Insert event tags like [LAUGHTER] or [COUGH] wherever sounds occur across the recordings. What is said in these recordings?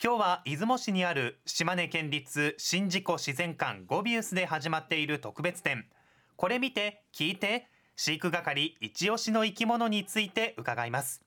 今日は出雲市にある島根県立宍道湖自然館ゴビウスで始まっている特別展これ見て聞いて飼育係一押しの生き物について伺います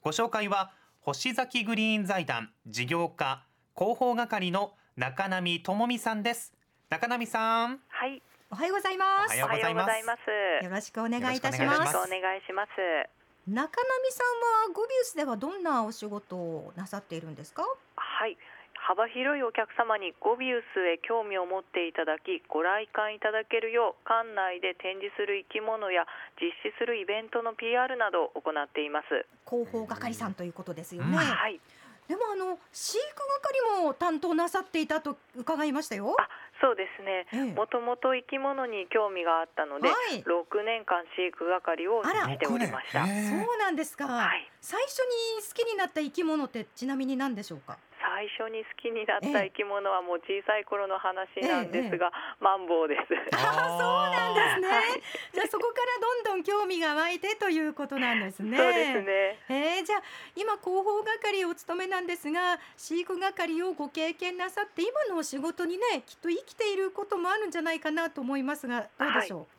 ご紹介は星崎グリーン財団事業家広報係の中波智美さんです中波さんはい、おはようございます。おはようございますす。よろしくお願いいたします。お願いします。中波さんはゴビウスではどんなお仕事をなさっているんですか？はい。幅広いお客様にゴビウスへ興味を持っていただきご来館いただけるよう館内で展示する生き物や実施するイベントの PR などを行っています、広報係さんということですよね。うんはいでもあの飼育係も担当なさっていたと伺いましたよ。あそうですね。ええ。もともと生き物に興味があったので、はい。6年間飼育係をしておりました。そうなんですか。はい。最初に好きになった生き物ってちなみに何でしょうか？最初に好きになった生き物はもう小さい頃の話なんですが、えマンボウです。あそうなんですね。はい。じゃあそこからどんどん興味が湧いてということなんですね。そうですね。えー、じゃあ今広報係をお務めなんですが飼育係をご経験なさって今のお仕事にねきっと生きていることもあるんじゃないかなと思いますがどうでしょう、あ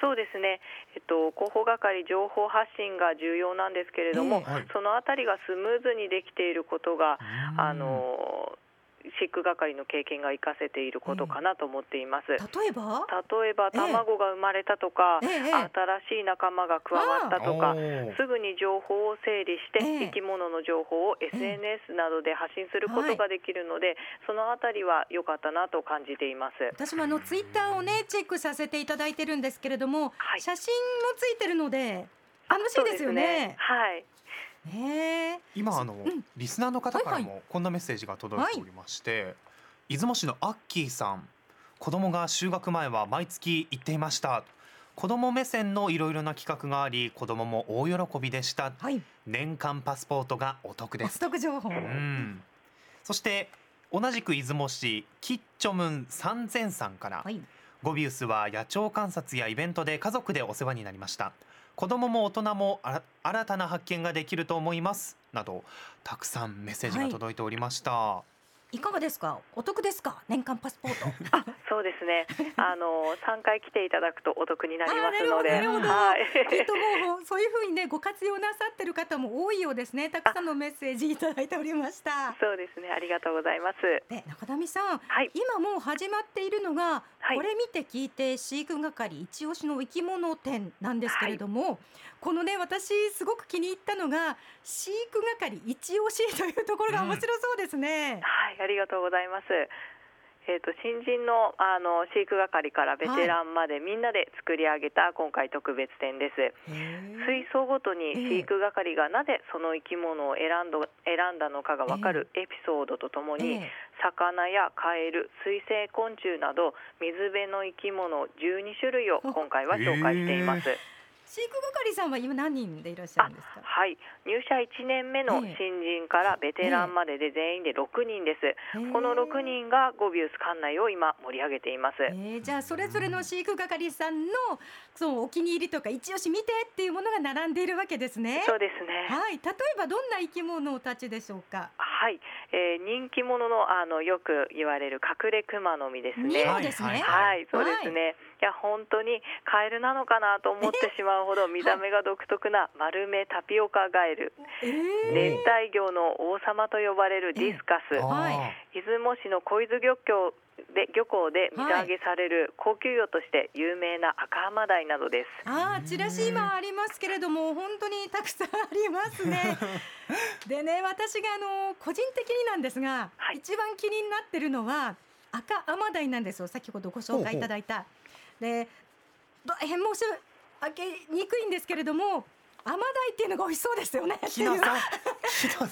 そうですね、えっと、広報係情報発信が重要なんですけれども、えはい。そのあたりがスムーズにできていることが、うん。あの飼育係の経験が活かせていることかなと思っています。例えば？例えばええ。卵が生まれたとか、ええ新しい仲間が加わったとかすぐに情報を整理して、ええ。生き物の情報を SNS などで発信することができるので、そのあたりは良かったなと感じています。私もあのツイッターをねチェックさせていただいてるんですけれども、はい。写真もついてるので楽しいですよね。はい。今あの、ん。リスナーの方からはいもこんなメッセージが届いておりまして、出雲市のアッキーさん。子供が就学前は毎月行っていました。子供目線のいろいろな企画があり子供も大喜びでした。はい、年間パスポートがお得でおす得情報。うん。そして同じく出雲市キッチョムン三千さんから、はい、ゴビウスは野鳥観察やイベントで家族でお世話になりました子供も大人も新たな発見ができると思います。などたくさんメッセージが届いておりました、いかがですか？お得ですか？年間パスポート。[LAUGHS] あ、そうですね。あの三回来ていただくとお得になりますので、はい。きっともうそういうふうにねご活用なさってる方も多いようですね。たくさんのメッセージいただいておりました。そうですね。ありがとうございます。で中上さん、はい。今もう始まっているのが、はいこれ見て聞いて飼育係一押しの生き物展なんですけれども、このね私すごく気に入ったのが飼育係一押しというところが面白そうですね。はい。ありがとうございます。えっ、と新人のあの飼育係からベテランまでみんなで作り上げた今回特別展です。へー水槽ごとにええ飼育係がなぜその生き物を選んど選んだのかがわかるエピソードとともに、ええ魚やカエル水生昆虫など水辺の生き物12種類を今回は紹介しています。飼育係さんは今何人でいらっしゃるんですか？はい、入社1年目のええ新人からベテランまでで全員で6人です。へーこの6人がゴビウス館内を今盛り上げています。えー、じゃあそれぞれの飼育係さんのそのお気に入りとか一押し見てっていうものが並んでいるわけですね。そうですね。はい、例えばどんな生き物たちでしょうか？はい、えー人気者のあのよく言われる隠れクマノミですね。ニモですね。はい、そうですね。いや本当にカエルなのかなと思ってしまうほど見た目が独特な丸目タピオカガエル、え熱帯魚の王様と呼ばれるディスカス、あーはい。出雲市の小伊豆漁協で漁港で水揚げされる高級魚として有名な赤浜鯛などです。ああ、チラシ今ありますけれども、本当にたくさんありますね。[LAUGHS] でね、私があの個人的になんですが、はい一番気になってるのは赤アマダイなんですよ。先ほどご紹介いただいた。で、大変申し上げにくいんですけれども、アマダイっていうのが美味しそうですよね。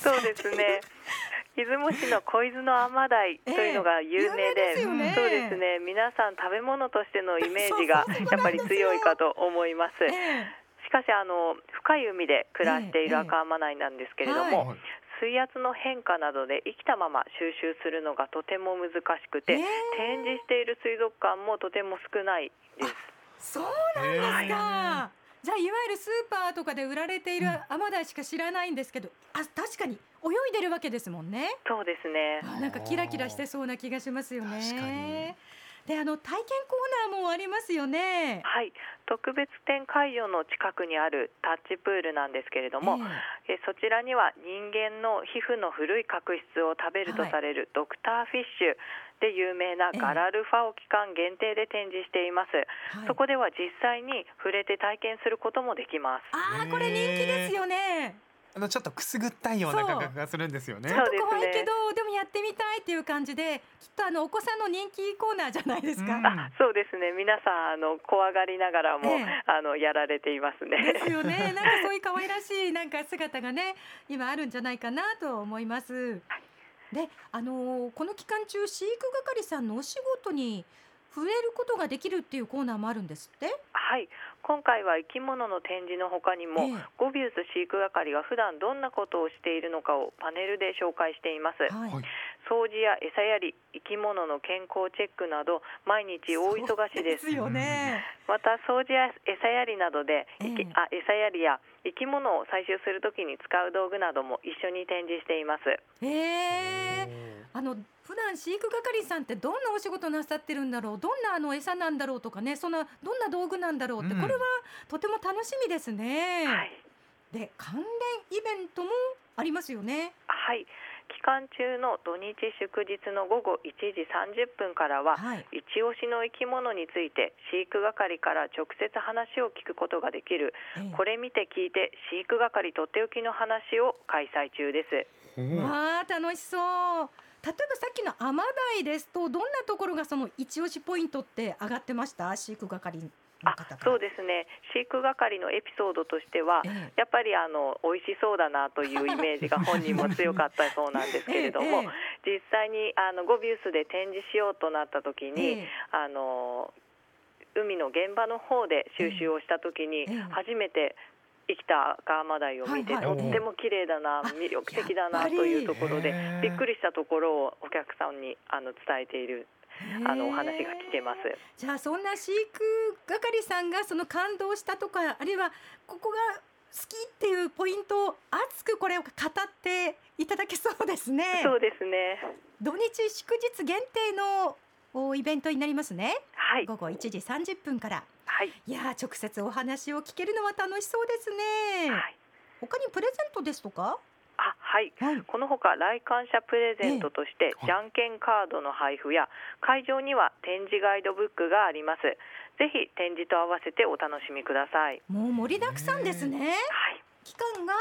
そうですね。出雲市の小伊豆の甘鯛というのが有名で、ええ有名でねそうですね。皆さん食べ物としてのイメージが [LAUGHS] やっぱり強いかと思います。ええしかしあの深い海で暮らしていええる赤浜鯛なんですけれども、はい水圧の変化などで生きたまま収集するのがとても難しくて、ええ展示している水族館もとても少ないです。そうなんですか。じゃあいわゆるスーパーとかで売られているアマダイしか知らないんですけど、あ確かに泳いでるわけですもんね。そうですね。あなんかキラキラしてそうな気がしますよね。であの体験コーナーもありますよね。はい、特別展会場の近くにあるタッチプールなんですけれども、ええ。そちらには人間の皮膚の古い角質を食べるとされるドクターフィッシュで有名なガラルファを期間限定で展示しています、えはい。そこでは実際に触れて体験することもできます。ああこれ人気ですよね。あのちょっとくすぐったいような感覚がするんですよねちょっと怖いけどでもやってみたいっていう感じできっとあのお子さんの人気コーナーじゃないですか。うんあそうですね皆さんあの怖がりながらも、ええあのやられていますねですよね。[LAUGHS] なんかそういう可愛らしいなんか姿がね今あるんじゃないかなと思います。で、あのーこの期間中飼育係さんのお仕事に触れることができるっていうコーナーもあるんですって？はい今回は生き物の展示の他にも、ええゴビウス飼育係が普段どんなことをしているのかをパネルで紹介していますはい。はい掃除や餌やり生き物の健康チェックなど毎日大忙しですそうよね。また掃除や餌やりなどで、ええいきあ餌やりや生き物を採集するときに使う道具なども一緒に展示していますへえ。あの普段飼育係さんってどんなお仕事なさってるんだろう？どんなあの餌なんだろうとかねそんなどんな道具なんだろうって、うんこれはとても楽しみですね。はい、で関連イベントもありますよね。はい、期間中の土日祝日の午後1時30分からは、はい。一押しの生き物について飼育係から直接話を聞くことができる。ええ。これ見て聞いて飼育係とっておきの話を開催中です。うん。わあ楽しそう。例えばさっきのアマダイですとどんなところがその一押しポイントって上がってました？飼育係のあ。そうですね。飼育係のエピソードとしてはええ。やっぱりあの美味しそうだなというイメージが本人も強かったそうなんですけれども、[LAUGHS] え実際にあのゴビウスで展示しようとなった時えに、えあの海の現場の方で収集をした時にええ。初めて生きた赤アマダイを見て、はいはい。とっても綺麗だなあ魅力的だなというところでびっくりしたところをお客さんにあの伝えているえあのお話が来てます。じゃあそんな飼育係さんがその感動したとかあるいはここが好きっていうポイントを熱くこれを語っていただけそうですね。そうですね。土日祝日限定のおイベントになりますね。はい午後1時30分から。はいいやー直接お話を聞けるのは楽しそうですね。はい。他にプレゼントですとか？あはい。はい。このほか来館者プレゼントとして、ええじゃんけんカードの配布や会場には展示ガイドブックがありますぜひ展示と合わせてお楽しみくださいもう盛りだくさんですね。はい期間が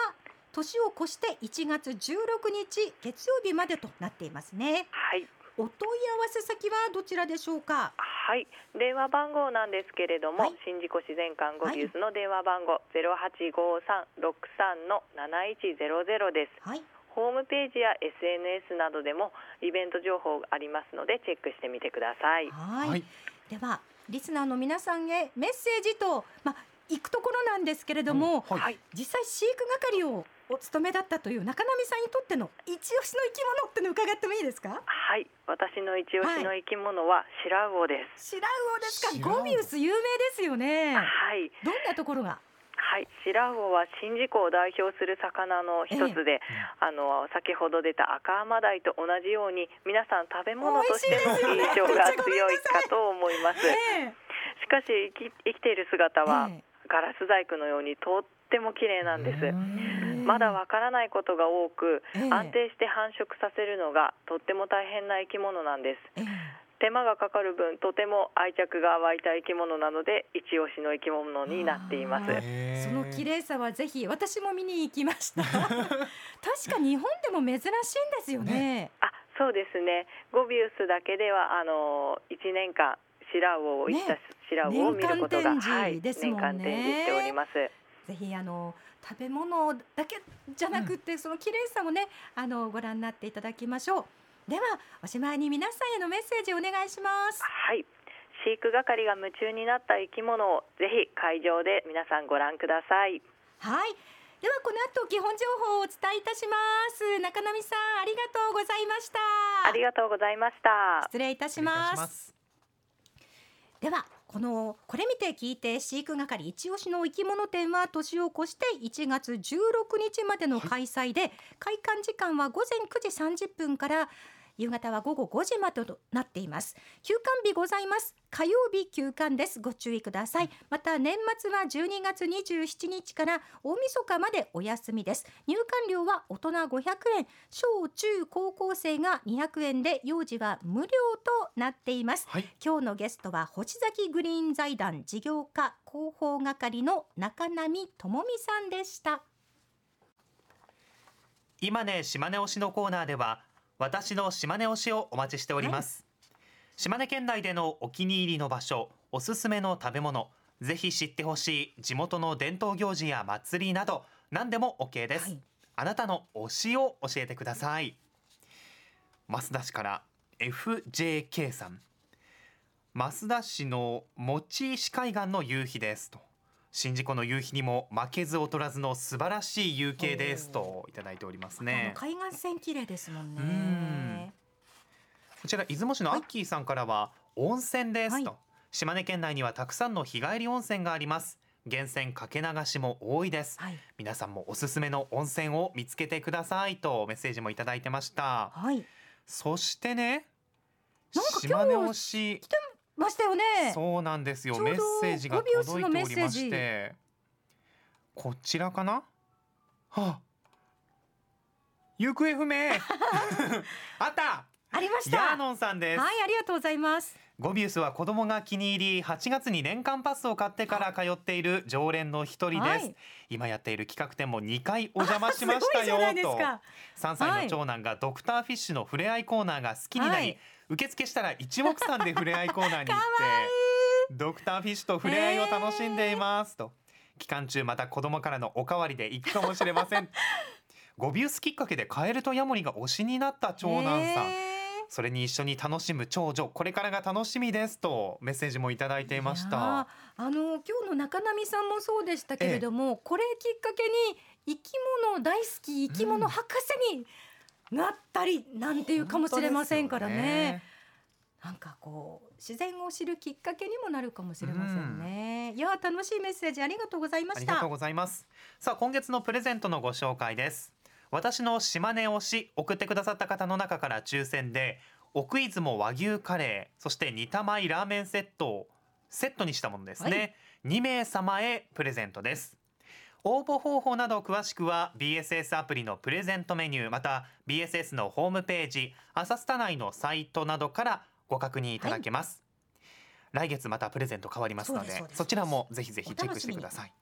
年を越して1月16日月曜日までとなっていますね。はいお問い合わせ先はどちらでしょうか？はい。電話番号なんですけれども、はい。新自己自然館ゴビウスの電話番号ゼロ八五三六三の七一ゼロゼロです。はい。ホームページや SNS などでもイベント情報がありますのでチェックしてみてください。はい。はい。ではリスナーの皆さんへメッセージとまあ行くところなんですけれども、はい。はい。実際飼育係をお務めだったという中並さんにとっての一押しの生き物ってのを伺ってもいいですか？はい私の一押しの生き物はシラウオです、シラウオですか？ゴビウス有名ですよね。はいどんなところが？はい、シラウオは宍道湖を代表する魚の一つで、あの先ほど出た赤アマダイと同じように皆さん食べ物としても美味しいですよね印象が強いかと思います。えしかし生き生きている姿はえガラス細工のようにとっても綺麗なんです。えまだわからないことが多く、ええ。安定して繁殖させるのがとっても大変な生き物なんです。ええ。手間がかかる分とても愛着が湧いた生き物なので一押しの生き物になっています。その綺麗さはぜひ私も見に行きました。[LAUGHS] 確か日本でも珍しいんですよね。あそうですね。ゴビウスだけではあの1年間シラウオを生きたねシラウオを見ることが、年間展示はい、ですもんね。年間展示しております。ぜひあの食べ物だけじゃなくて、その綺麗さもねあのご覧になっていただきましょう。ではおしまいに皆さんへのメッセージお願いします。はい。飼育係が夢中になった生き物をぜひ会場で皆さんご覧ください。はい。ではこの後基本情報をお伝えいたします。中並さんありがとうございました。ありがとうございました。失礼いたします。ではこのこれ見て聞いて飼育係一押しの生き物展は年を越して1月16日までの開催で、開館時間は午前9時30分から夕方は午後5時までとなっています。休館日ございます。火曜日休館です。ご注意ください。また年末は12月27日から大晦日までお休みです。入館料は大人500円。小中高校生が200円で幼児は無料となっています。はい。今日のゲストは星崎グリーン財団事業課広報係の中波智美さんでした。今ね島根推しのコーナーでは私の島根推しをお待ちしております、島根県内でのお気に入りの場所おすすめの食べ物ぜひ知ってほしい地元の伝統行事や祭りなど何でも OK です、はい。あなたの推しを教えてください。増田市から FJK さん。増田市の持石海岸の夕日ですと宍道湖の夕日にも負けず劣らずの素晴らしい夕景ですといただいておりますね。海岸線綺麗ですもんうん。ねこちら出雲市のアッキーさんからは温泉ですと、はい。島根県内にはたくさんの日帰り温泉があります。源泉かけ流しも多いです。はい。皆さんもおすすめの温泉を見つけてくださいとメッセージもいただいてました。はい。そしてね島根推しましたよね。そうなんですよ。メッセージがゴビウス届いておりまのメッセージ。してこちらかな？はあ行方不明。[LAUGHS] あった。ありました。ヤーノンさんです、はいありがとうございます。ゴビウスは子供が気に入り8月に年間パスを買ってから通っている常連の一人です、はい。今やっている企画展も2回お邪魔しましたよと。か。3歳の長男がドクターフィッシュの触れ合いコーナーが好きになり、はい受付したら一目散で触れ合いコーナーに行ってドクターフィッシュと触れ合いを楽しんでいますと期間中また子供からのおかわりで行くかもしれません。[LAUGHS] ゴビウスきっかけでカエルとヤモリが推しになった長男さん、それに一緒に楽しむ長女これからが楽しみですとメッセージもいただいていました。ーあの今日の中波さんもそうでしたけれども、これきっかけに生き物大好き生き物博士になったりなんていうかもしれませんからね。なんかこう自然を知るきっかけにもなるかもしれませんね。いやー楽しいメッセージありがとうございました。ありがとう。ございます。さあ今月のプレゼントのご紹介です。私の島根推し送ってくださった方の中から抽選で奥出雲和牛カレーそして煮たまいラーメンセットをセットにしたものですね、2名様へプレゼントです応募方法など詳しくは BSS アプリのプレゼントメニューまた BSS のホームページ朝スタ内のサイトなどからご確認いただけます、来月またプレゼント変わりますのでそちらもぜひぜひチェックしてください。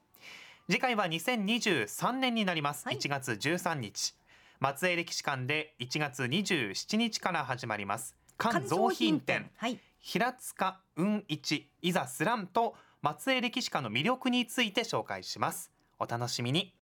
次回は2023年になります、はい。1月13日松江歴史館で1月27日から始まります。関造品展はい。平塚雲一いざスランと松江歴史館の魅力について紹介しますお楽しみに。